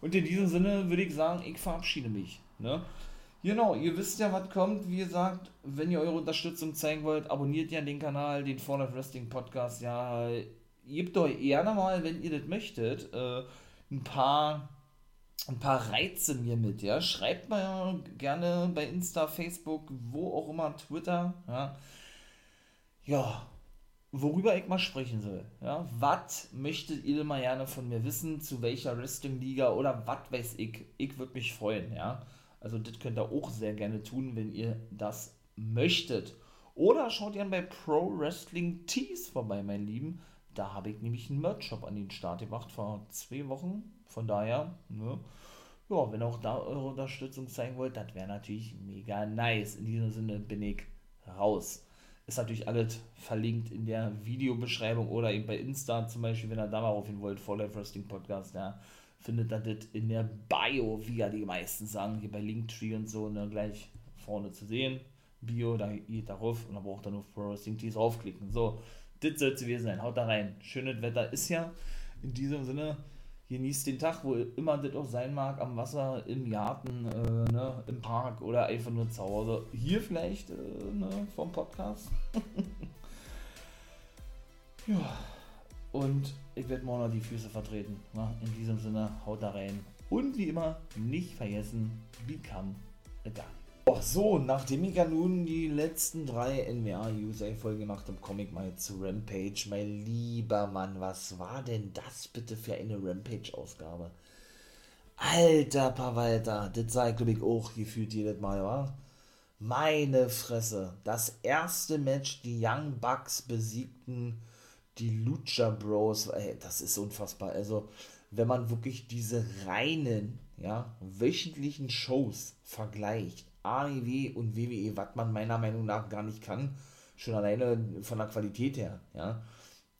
Und in diesem Sinne würde ich sagen, ich verabschiede mich. Ne? Genau, ihr wisst ja, was kommt. Wie gesagt, wenn ihr eure Unterstützung zeigen wollt, abonniert ja den Kanal, den Fall of Wrestling Podcast. Ja, gebt euch gerne mal, wenn ihr das möchtet, äh, ein paar ein paar Reize mir mit, ja. Schreibt mal gerne bei Insta, Facebook, wo auch immer, Twitter, ja. Ja, worüber ich mal sprechen soll. Ja, was möchtet ihr mal gerne von mir wissen, zu welcher Wrestling-Liga oder was weiß ich? Ich würde mich freuen, ja. Also das könnt ihr auch sehr gerne tun, wenn ihr das möchtet. Oder schaut gerne bei Pro Wrestling Tees vorbei, mein Lieben. Da habe ich nämlich einen Merch-Shop an den Start gemacht vor zwei Wochen. Von daher, ne? Ja, wenn auch da eure Unterstützung zeigen wollt, das wäre natürlich mega nice. In diesem Sinne bin ich raus ist natürlich alles verlinkt in der Videobeschreibung oder eben bei Insta zum Beispiel, wenn ihr da mal aufhören wollt, For Life Wrestling Podcast, ja, findet ihr das in der Bio, wie ja die meisten sagen, hier bei Linktree und so, ne, gleich vorne zu sehen. Bio, da geht darauf und dann braucht ihr nur Pro Wrestling Tees draufklicken. So, das soll es gewesen sein. Haut da rein. Schönes Wetter ist ja. In diesem Sinne, genießt den Tag, wo immer das auch sein mag, am Wasser, im Garten, äh, ne, im Park oder einfach nur zu Hause. Hier vielleicht äh, ne, vom Podcast. ja, und ich werde morgen noch die Füße vertreten. Ne? In diesem Sinne, haut da rein. Und wie immer, nicht vergessen, become a guy. Oh, so, nachdem ich ja nun die letzten drei NWA-USA-Folge nach dem Comic mal zu Rampage, mein lieber Mann, was war denn das bitte für eine Rampage-Ausgabe? Alter Pawalter, das sei, glaube ich, auch gefühlt jedes Mal, wa? Meine Fresse, das erste Match, die Young Bucks besiegten die Lucha Bros, ey, das ist unfassbar. Also, wenn man wirklich diese reinen, ja, wöchentlichen Shows vergleicht, AEW und WWE, was man meiner Meinung nach gar nicht kann, schon alleine von der Qualität her, ja,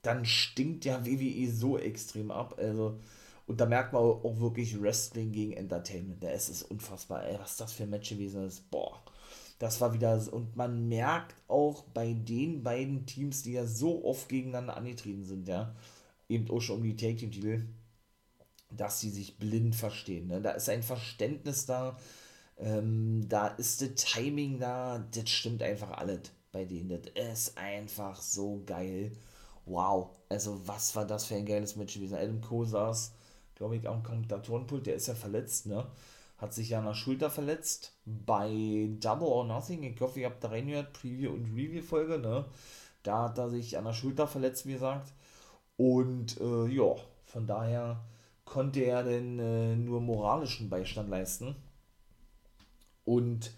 dann stinkt ja WWE so extrem ab. Also, und da merkt man auch wirklich Wrestling gegen Entertainment. Da ist es unfassbar, ey, was das für ein Match gewesen ist. Boah, das war wieder, und man merkt auch bei den beiden Teams, die ja so oft gegeneinander angetreten sind, ja, eben auch schon um die Take Team Titel, dass sie sich blind verstehen. Ne? Da ist ein Verständnis da, ähm, da ist das Timing da, das stimmt einfach alles bei denen. Das ist einfach so geil. Wow, also was war das für ein geiles Match gewesen. Adam Cole saß, glaube ich, am Kommentatorenpult, der ist ja verletzt, ne? Hat sich ja an der Schulter verletzt bei Double or Nothing. Ich hoffe, ihr habt da reingehört, Preview und Review-Folge, ne? Da hat er sich an der Schulter verletzt, wie gesagt. Und äh, ja, von daher konnte er denn äh, nur moralischen Beistand leisten. Und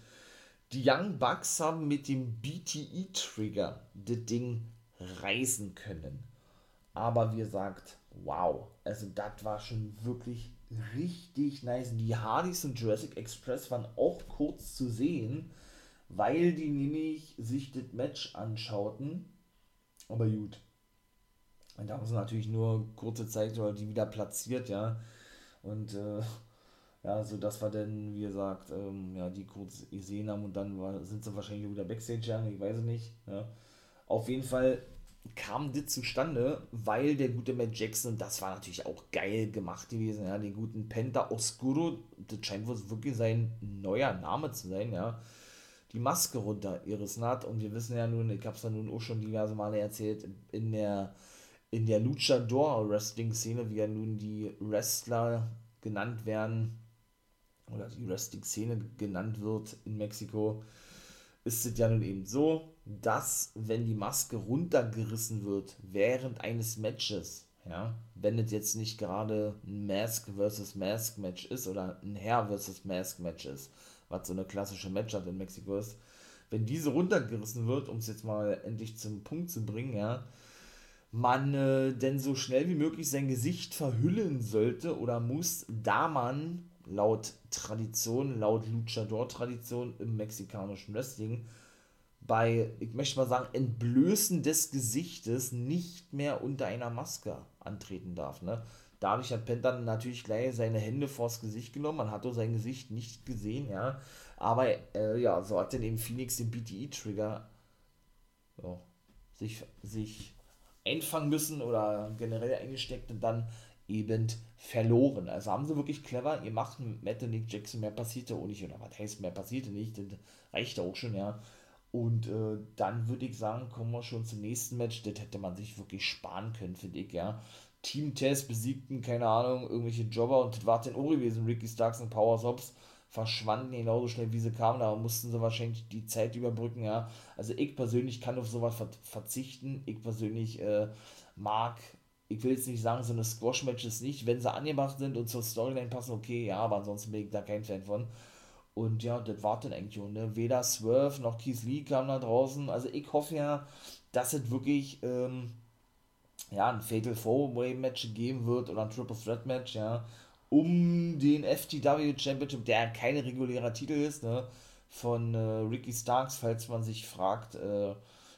die Young Bucks haben mit dem BTE-Trigger das Ding reißen können. Aber wie gesagt, wow, also das war schon wirklich richtig nice. Die Hardys und Jurassic Express waren auch kurz zu sehen, weil die nämlich sich das Match anschauten. Aber gut. Und da haben sie natürlich nur kurze Zeit oder die wieder platziert, ja. Und äh, ja, so dass wir dann, wie gesagt, ähm, ja, die kurz gesehen haben und dann war, sind sie wahrscheinlich wieder Backstage, ja, ich weiß es nicht. Ja. Auf jeden Fall kam das zustande, weil der gute Matt Jackson, das war natürlich auch geil gemacht gewesen, ja, den guten Penta Oscuro, das scheint wohl wirklich sein neuer Name zu sein, ja, die Maske runtergerissen hat und wir wissen ja nun, ich habe es ja nun auch schon diverse Male erzählt, in der, in der Luchador Wrestling Szene, wie ja nun die Wrestler genannt werden, oder die Wrestling Szene genannt wird in Mexiko, ist es ja nun eben so, dass wenn die Maske runtergerissen wird während eines Matches, ja, wenn es jetzt nicht gerade ein Mask versus Mask Match ist oder ein Hair versus Mask Match ist, was so eine klassische Matchart in Mexiko ist, wenn diese runtergerissen wird, um es jetzt mal endlich zum Punkt zu bringen, ja, man äh, denn so schnell wie möglich sein Gesicht verhüllen sollte oder muss, da man laut Tradition, laut Luchador-Tradition im mexikanischen Wrestling bei, ich möchte mal sagen, Entblößen des Gesichtes nicht mehr unter einer Maske antreten darf. Ne? Dadurch hat Penta natürlich gleich seine Hände vors Gesicht genommen. Man hat doch sein Gesicht nicht gesehen, ja. Aber äh, ja, so hat dann eben Phoenix den BTE-Trigger ja, sich, sich einfangen müssen oder generell eingesteckt und dann eben verloren. Also haben sie wirklich clever ihr macht Matt und Nick Jackson, mehr passierte auch nicht, oder was heißt mehr passierte nicht, das reicht auch schon, ja. Und äh, dann würde ich sagen, kommen wir schon zum nächsten Match. Das hätte man sich wirklich sparen können, finde ich, ja. Team Test besiegten, keine Ahnung, irgendwelche Jobber und das war dann auch gewesen. Ricky Starks und Power Sobs verschwanden genauso schnell, wie sie kamen. Da mussten sie wahrscheinlich die Zeit überbrücken, ja. Also ich persönlich kann auf sowas verzichten. Ich persönlich äh, mag ich will jetzt nicht sagen, so eine Squash-Matches nicht, wenn sie angemacht sind und zur Storyline passen, okay, ja, aber ansonsten bin ich da kein Fan von. Und ja, das war dann eigentlich schon, ne? Weder Swerve noch Keith Lee kam da draußen. Also ich hoffe ja, dass es wirklich, ähm, ja, ein Fatal Four-Way-Match geben wird oder ein Triple Threat-Match, ja, um den FTW Championship, der kein regulärer Titel ist, ne, von äh, Ricky Starks, falls man sich fragt, äh,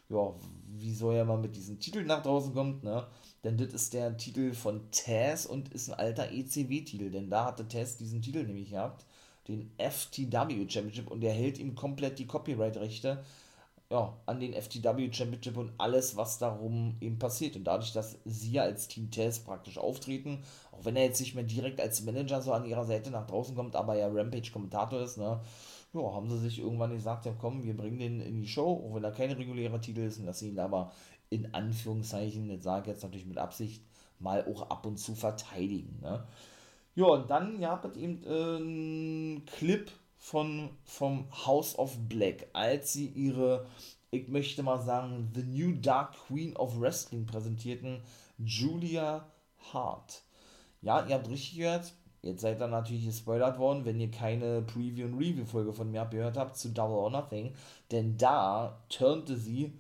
ja, wie soll er mal mit diesem Titel nach draußen kommt, ne, denn das ist der Titel von Taz und ist ein alter ECW-Titel, denn da hatte Taz diesen Titel nämlich gehabt, den FTW Championship und der hält ihm komplett die Copyright-Rechte ja, an den FTW Championship und alles, was darum eben passiert. Und dadurch, dass sie als Team Taz praktisch auftreten, auch wenn er jetzt nicht mehr direkt als Manager so an ihrer Seite nach draußen kommt, aber ja Rampage-Kommentator ist, ne, ja, haben sie sich irgendwann gesagt, ja komm, wir bringen den in die Show, auch wenn er kein regulärer Titel ist, und lassen ihn aber in Anführungszeichen, jetzt sage ich jetzt natürlich mit Absicht, mal auch ab und zu verteidigen. Ne? Ja, und dann gab es eben äh, einen Clip von, vom House of Black, als sie ihre, ich möchte mal sagen, The New Dark Queen of Wrestling präsentierten, Julia Hart. Ja, ihr habt richtig gehört, jetzt seid ihr natürlich gespoilert worden, wenn ihr keine Preview- und Review-Folge von mir gehört habt zu Double or Nothing, denn da turnte sie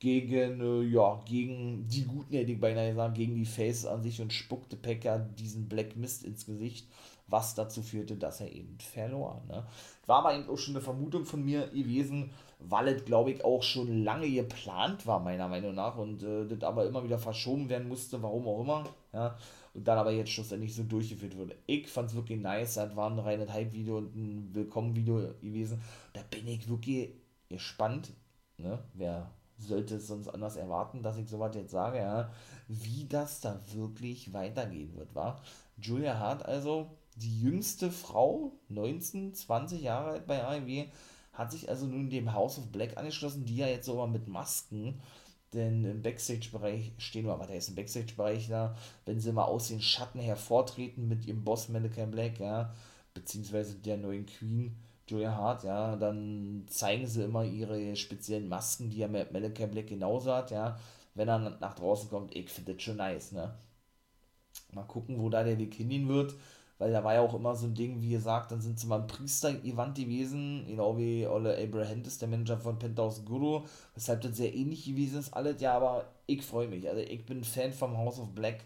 gegen, äh, ja, gegen die Guten, hätte ich beinahe gesagt, gegen die Faces an sich und spuckte Packer diesen Black Mist ins Gesicht, was dazu führte, dass er eben verlor. Ne? War aber eben auch schon eine Vermutung von mir gewesen, weil es, glaube ich, auch schon lange geplant war, meiner Meinung nach, und äh, das aber immer wieder verschoben werden musste, warum auch immer, ja, und dann aber jetzt schlussendlich so durchgeführt wurde. Ich fand es wirklich nice, das war ein reines Hype-Video und ein Willkommen-Video gewesen. Da bin ich wirklich gespannt, ne, wer sollte es sonst anders erwarten, dass ich sowas jetzt sage, ja, wie das da wirklich weitergehen wird, war. Julia Hart also, die jüngste Frau, 19, 20 Jahre alt bei AEW, hat sich also nun dem House of Black angeschlossen, die ja jetzt sogar mit Masken, denn im Backstage-Bereich stehen, aber da ist ein Backstage-Bereich da, wenn sie mal aus den Schatten hervortreten mit ihrem Boss Malachi Black, ja, beziehungsweise der neuen Queen, Julia Hart, ja, dann zeigen sie immer ihre speziellen Masken, die ja Malachi Black genauso hat, ja. wenn er nach draußen kommt. Ich finde das schon nice, ne? Mal gucken, wo da der Weg hingehen wird, weil da war ja auch immer so ein Ding, wie gesagt, dann sind sie mal ein Priester-Event gewesen, genau wie Ole Abraham ist der Manager von Penthouse Guru, weshalb das sehr ähnlich gewesen ist, alles, ja, aber ich freue mich, also ich bin Fan vom House of Black,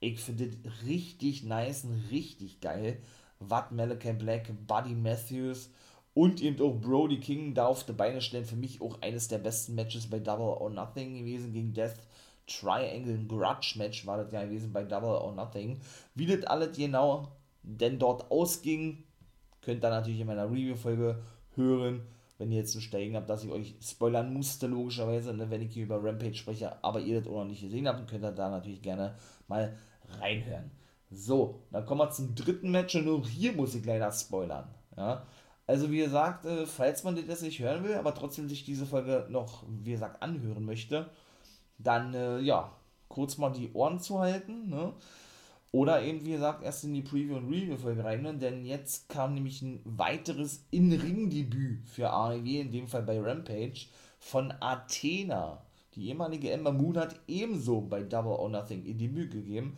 ich finde das richtig nice und richtig geil, was Malachi Black, Buddy Matthews und eben auch Brody King da auf die Beine stellen, für mich auch eines der besten Matches bei Double or Nothing gewesen gegen Death Triangle Grudge Match war das ja gewesen bei Double or Nothing. Wie das alles genau denn dort ausging, könnt ihr natürlich in meiner Review-Folge hören, wenn ihr jetzt ein Steigen habt, dass ich euch spoilern musste, logischerweise, ne, wenn ich hier über Rampage spreche, aber ihr das auch noch nicht gesehen habt, könnt ihr da natürlich gerne mal reinhören. So, dann kommen wir zum dritten Match und auch hier muss ich leider spoilern. Ja? Also wie gesagt, äh, falls man das nicht hören will, aber trotzdem sich diese Folge noch, wie gesagt, anhören möchte, dann äh, ja, kurz mal die Ohren zu halten, ne? Oder eben, wie gesagt, erst in die Preview- und Review-Folge rein, denn jetzt kam nämlich ein weiteres In-Ring-Debüt für AEW, in dem Fall bei Rampage, von Athena. Die ehemalige Ember Moon hat ebenso bei Double or Nothing ihr Debüt gegeben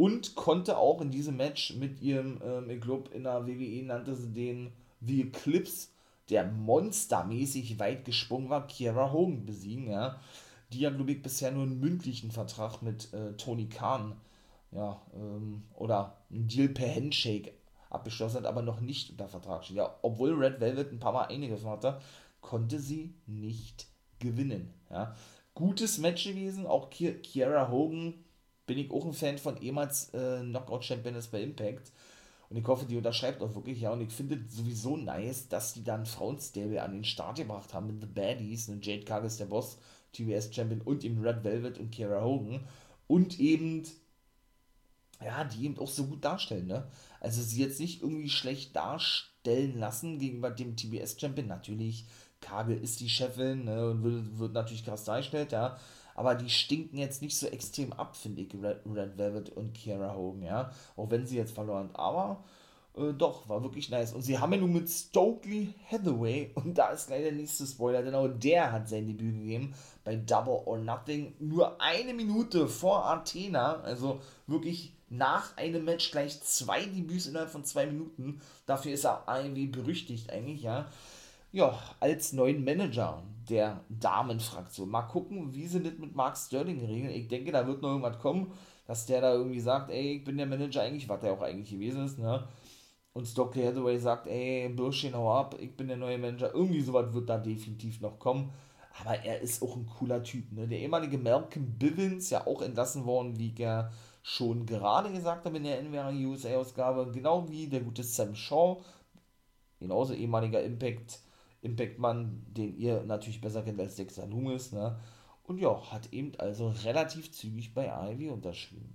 und konnte auch in diesem Match mit ihrem, ähm, ich glaube, in der WWE nannte sie den The Eclipse, der monstermäßig weit gesprungen war, Kiera Hogan besiegen, ja die ja, glaube ich, bisher nur einen mündlichen Vertrag mit äh, Tony Khan, ja, ähm, oder einen Deal per Handshake abgeschlossen hat, aber noch nicht unter Vertrag steht. Ja, obwohl Red Velvet ein paar Mal eingegriffen hatte, konnte sie nicht gewinnen. Ja. Gutes Match gewesen, auch Ki Kiara Hogan bin ich auch ein Fan von ehemals äh, Knockout-Champion ist bei Impact. Und ich hoffe, die unterschreibt auch wirklich, ja. Und ich finde sowieso nice, dass die dann Frauenstable an den Start gebracht haben mit The Baddies. Und Jade Cargill ist der Boss TBS Champion und eben Red Velvet und Kiera Hogan und eben, ja, die eben auch so gut darstellen, ne? Also sie jetzt nicht irgendwie schlecht darstellen lassen gegenüber dem TBS Champion. Natürlich, Kagel ist die Chefin ne, und wird, wird natürlich krass dargestellt, ja. Aber die stinken jetzt nicht so extrem ab, finde ich, Red, Red Velvet und Kiera Hogan, ja. Auch wenn sie jetzt verloren. Aber äh, doch, war wirklich nice. Und sie haben ja nun mit Stokely Hathaway, und da ist leider der nächste Spoiler, denn auch der hat sein Debüt gegeben bei Double or Nothing. Nur eine Minute vor Athena, also wirklich nach einem Match gleich zwei Debüts innerhalb von zwei Minuten. Dafür ist er irgendwie berüchtigt eigentlich, ja. Ja, als neuen Manager der Damenfraktion. Mal gucken, wie sie das mit Mark Sterling regeln. Ich denke, da wird noch irgendwas kommen, dass der da irgendwie sagt, ey, ich bin der Manager eigentlich, was der auch eigentlich gewesen ist, ne? und Stockley Hathaway sagt, ey, Bürschchen, hau ab, ich bin der neue Manager. Irgendwie sowas wird da definitiv noch kommen. Aber er ist auch ein cooler Typ. Ne? Der ehemalige Malcolm Bivens, ja auch entlassen worden, wie er schon gerade gesagt habe in der NWR USA-Ausgabe, genau wie der gute Sam Shaw, genauso ehemaliger Impact, Impact-Mann, den ihr natürlich besser kennt als Dexter Loomis, ne? Und ja, hat eben also relativ zügig bei AEW unterschrieben.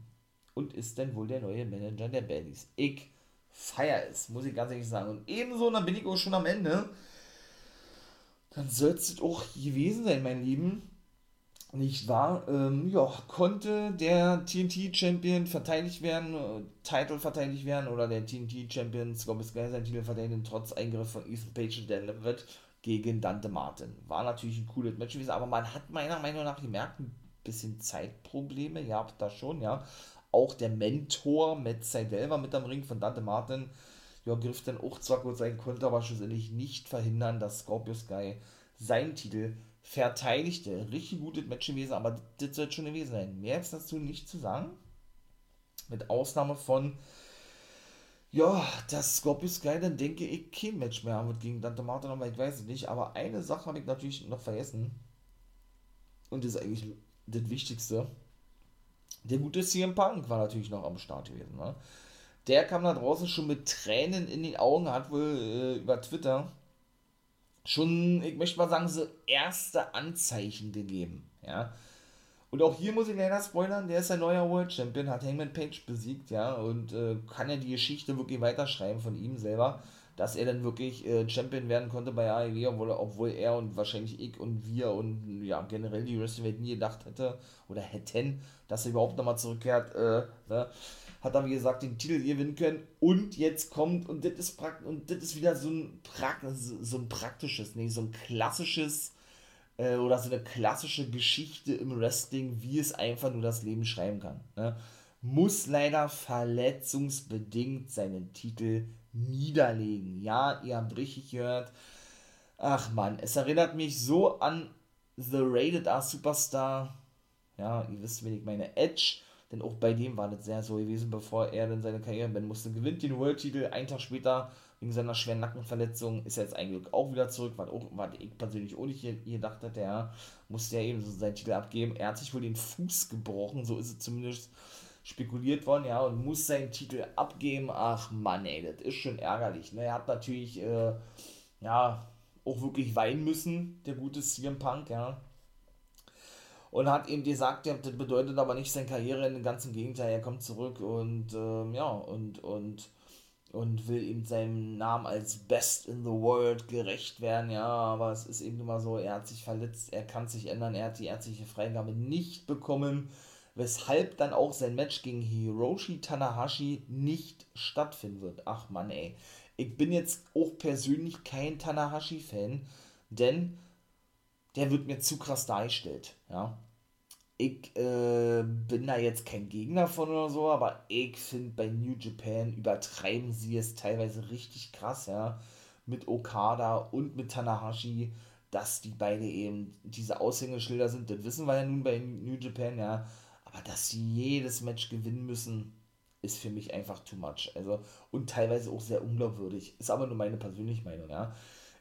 Und ist dann wohl der neue Manager der Baddies. Ich feier ist, muss ich ganz ehrlich sagen. Und ebenso, dann bin ich auch schon am Ende. Dann soll es auch gewesen sein, mein Lieben. Nicht wahr? Ähm, ja, konnte der TNT-Champion verteidigt werden, äh, Titel verteidigt werden oder der TNT-Champion Scorpio Sky sein Titel verteidigen, trotz Eingriff von Ethan Page und Dan Levitt gegen Dante Martin. War natürlich ein cooles Match gewesen, aber man hat meiner Meinung nach gemerkt, ein bisschen Zeitprobleme, habt da schon, ja auch der Mentor Matt Seidel war mit am Ring von Dante Martin. Ja, griff dann auch zwar kurz ein, konnte aber schlussendlich nicht verhindern, dass Scorpio Sky seinen Titel verteidigte. Richtig gutes Match gewesen, aber das wird schon gewesen sein. Mehr ist dazu nicht zu sagen. Mit Ausnahme von, ja, dass Scorpio Sky dann denke ich kein Match mehr haben wird gegen Dante Martin, aber ich weiß es nicht. Aber eine Sache habe ich natürlich noch vergessen. Und das ist eigentlich das Wichtigste. Der gute CM Punk war natürlich noch am Start gewesen. Ne? Der kam da draußen schon mit Tränen in den Augen, hat wohl äh, über Twitter schon, ich möchte mal sagen, so erste Anzeichen gegeben. Ja. Und auch hier muss ich leider spoilern, der ist ein neuer World Champion, hat Hangman Page besiegt, ja, und äh, kann ja die Geschichte wirklich weiterschreiben von ihm selber dass er dann wirklich äh, Champion werden konnte bei AEW, obwohl, obwohl er und wahrscheinlich ich und wir und ja generell die Wrestling nie gedacht hätte oder hätten, dass er überhaupt nochmal zurückkehrt, äh, ne? Hat er wie gesagt den Titel gewinnen können und jetzt kommt und das ist praktisch und das ist wieder so ein, Prakt so ein praktisches, nee, so ein klassisches äh, oder so eine klassische Geschichte im Wrestling, wie es einfach nur das Leben schreiben kann. Ne? Muss leider verletzungsbedingt seinen Titel niederlegen. Ja, ihr habt richtig gehört. Ach man, es erinnert mich so an The Rated R Superstar. Ja, ihr wisst, wen ich meine. Edge. Denn auch bei dem war das sehr so gewesen, bevor er dann seine Karriere beenden musste. Gewinnt den World-Titel, einen Tag später, wegen seiner schweren Nackenverletzung, ist er jetzt eigentlich auch wieder zurück, was, auch, was ich persönlich auch nicht gedacht hätte. Er musste ja eben so seinen Titel abgeben. Er hat sich wohl den Fuß gebrochen, so ist es zumindest spekuliert worden, ja, und muss seinen Titel abgeben. Ach Mann, ey, das ist schon ärgerlich. Ne? Er hat natürlich, äh, ja, auch wirklich weinen müssen, der gute CM Punk, ja. Und hat eben gesagt, das bedeutet aber nicht seine Karriere, im ganzen Gegenteil, er kommt zurück und, ähm, ja, und, und, und will eben seinem Namen als Best in the World gerecht werden, ja, aber es ist eben immer so, er hat sich verletzt, er kann sich ändern, er hat die ärztliche Freigabe nicht bekommen weshalb dann auch sein Match gegen Hiroshi Tanahashi nicht stattfinden wird. Ach man, ey. Ich bin jetzt auch persönlich kein Tanahashi-Fan, denn der wird mir zu krass dargestellt, ja. Ich äh, bin da jetzt kein Gegner von oder so, aber ich finde bei New Japan übertreiben sie es teilweise richtig krass, ja. Mit Okada und mit Tanahashi, dass die beide eben diese Aushängeschilder sind. Das wissen wir ja nun bei New Japan, ja aber dass sie jedes Match gewinnen müssen, ist für mich einfach too much. Also, und teilweise auch sehr unglaubwürdig. Ist aber nur meine persönliche Meinung, ja.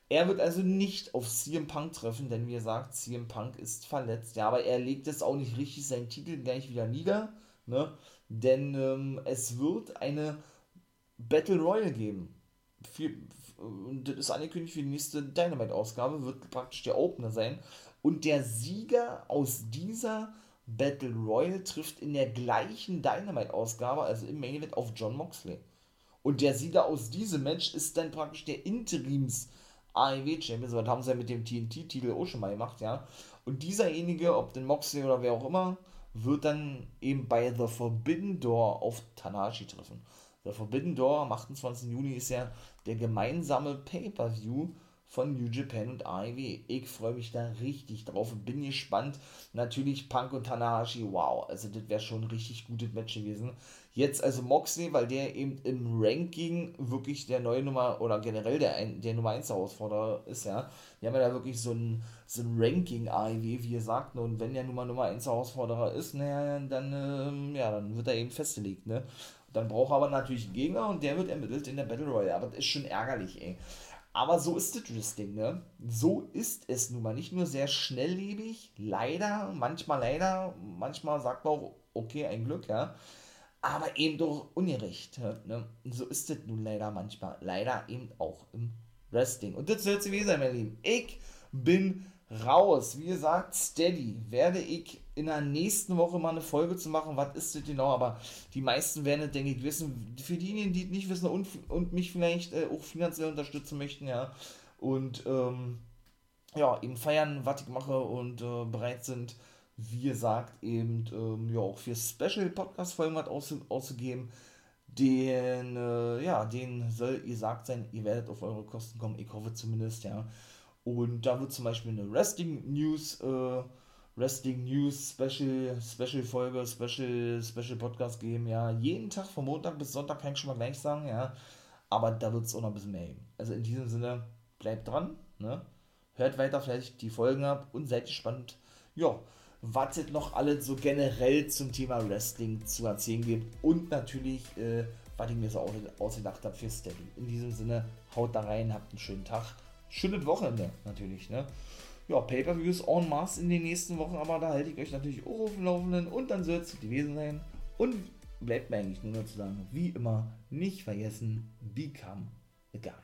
Er wird also nicht auf CM Punk treffen, denn wie gesagt, CM Punk ist verletzt. Ja, aber er legt es auch nicht richtig seinen Titel gleich wieder nieder, ne? Denn ähm, es wird eine Battle Royale geben. Für, und das ist angekündigt für die nächste Dynamite-Ausgabe, wird praktisch der Opener sein. Und der Sieger aus dieser Battle Royal trifft in der gleichen Dynamite-Ausgabe, also im Main Event, auf John Moxley. Und der Sieger aus diesem Match ist dann praktisch der Interims AEW Champion. So, das haben sie ja mit dem TNT-Titel auch schon mal gemacht, ja. Und dieserjenige, ob den Moxley oder wer auch immer, wird dann eben bei The Forbidden Door auf Tanashi treffen. The Forbidden Door am 28. Juni ist ja der gemeinsame Pay-Per-View von New Japan und AEW. Ich freue mich da richtig drauf und bin gespannt. Natürlich Punk und Tanahashi, wow, also das wäre schon ein richtig gutes Match gewesen. Jetzt also Moxley, weil der eben im Ranking wirklich der neue Nummer oder generell der, der Nummer 1 Herausforderer ist, ja. Die haben ja da wirklich so ein, so ein Ranking AEW, wie ihr sagt, und wenn der Nummer Nummer 1 Herausforderer ist, naja, dann, ähm, ja, dann wird er eben festgelegt, ne. Dann braucht er aber natürlich einen Gegner und der wird ermittelt in der Battle Royale. Aber das ist schon ärgerlich, ey. Aber so ist das Wrestling, ne? So ist es nun mal. Nicht nur sehr schnelllebig, leider, manchmal leider, manchmal sagt man auch, okay, ein Glück, ja. Aber eben doch ungerecht, ne? So ist es nun leider manchmal. Leider eben auch im Wrestling. Und das soll es gewesen sein, meine Lieben. Ich bin raus. Wie gesagt, steady. Werde ich in der nächsten Woche mal eine Folge zu machen. Was ist das genau? Aber die meisten werden es, denke ich, wissen. Für diejenigen, die es nicht wissen und, und mich vielleicht äh, auch finanziell unterstützen möchten, ja. Und ähm, ja, eben feiern, was ich mache und äh, bereit sind, wie gesagt, eben ähm, ja, auch für Special-Podcast-Folgen was auszu auszugeben. Den, äh, ja, den soll gesagt sein, ihr werdet auf eure Kosten kommen. Ich hoffe zumindest, ja. Und da wird zum Beispiel eine Wrestling News, äh, Wrestling News Special, Special Folge, Special, Special Podcast geben, ja. Jeden Tag von Montag bis Sonntag kann ich schon mal gleich sagen, ja. Aber da wird es auch noch ein bisschen mehr geben. Also in diesem Sinne, bleibt dran, ne? Hört weiter vielleicht die Folgen ab und seid gespannt, ja, was es noch alles so generell zum Thema Wrestling zu erzählen gibt. Und natürlich, äh, was ich mir so ausgedacht habe für Steady. In diesem Sinne, haut da rein, habt einen schönen Tag schönes Wochenende natürlich, ne? Ja, Pay-Per-Views en masse in den nächsten Wochen, aber da halte ich euch natürlich auch auf dem Laufenden und dann soll es gewesen sein. Und bleibt mir eigentlich nur noch zu sagen, wie immer, nicht vergessen, become a guy.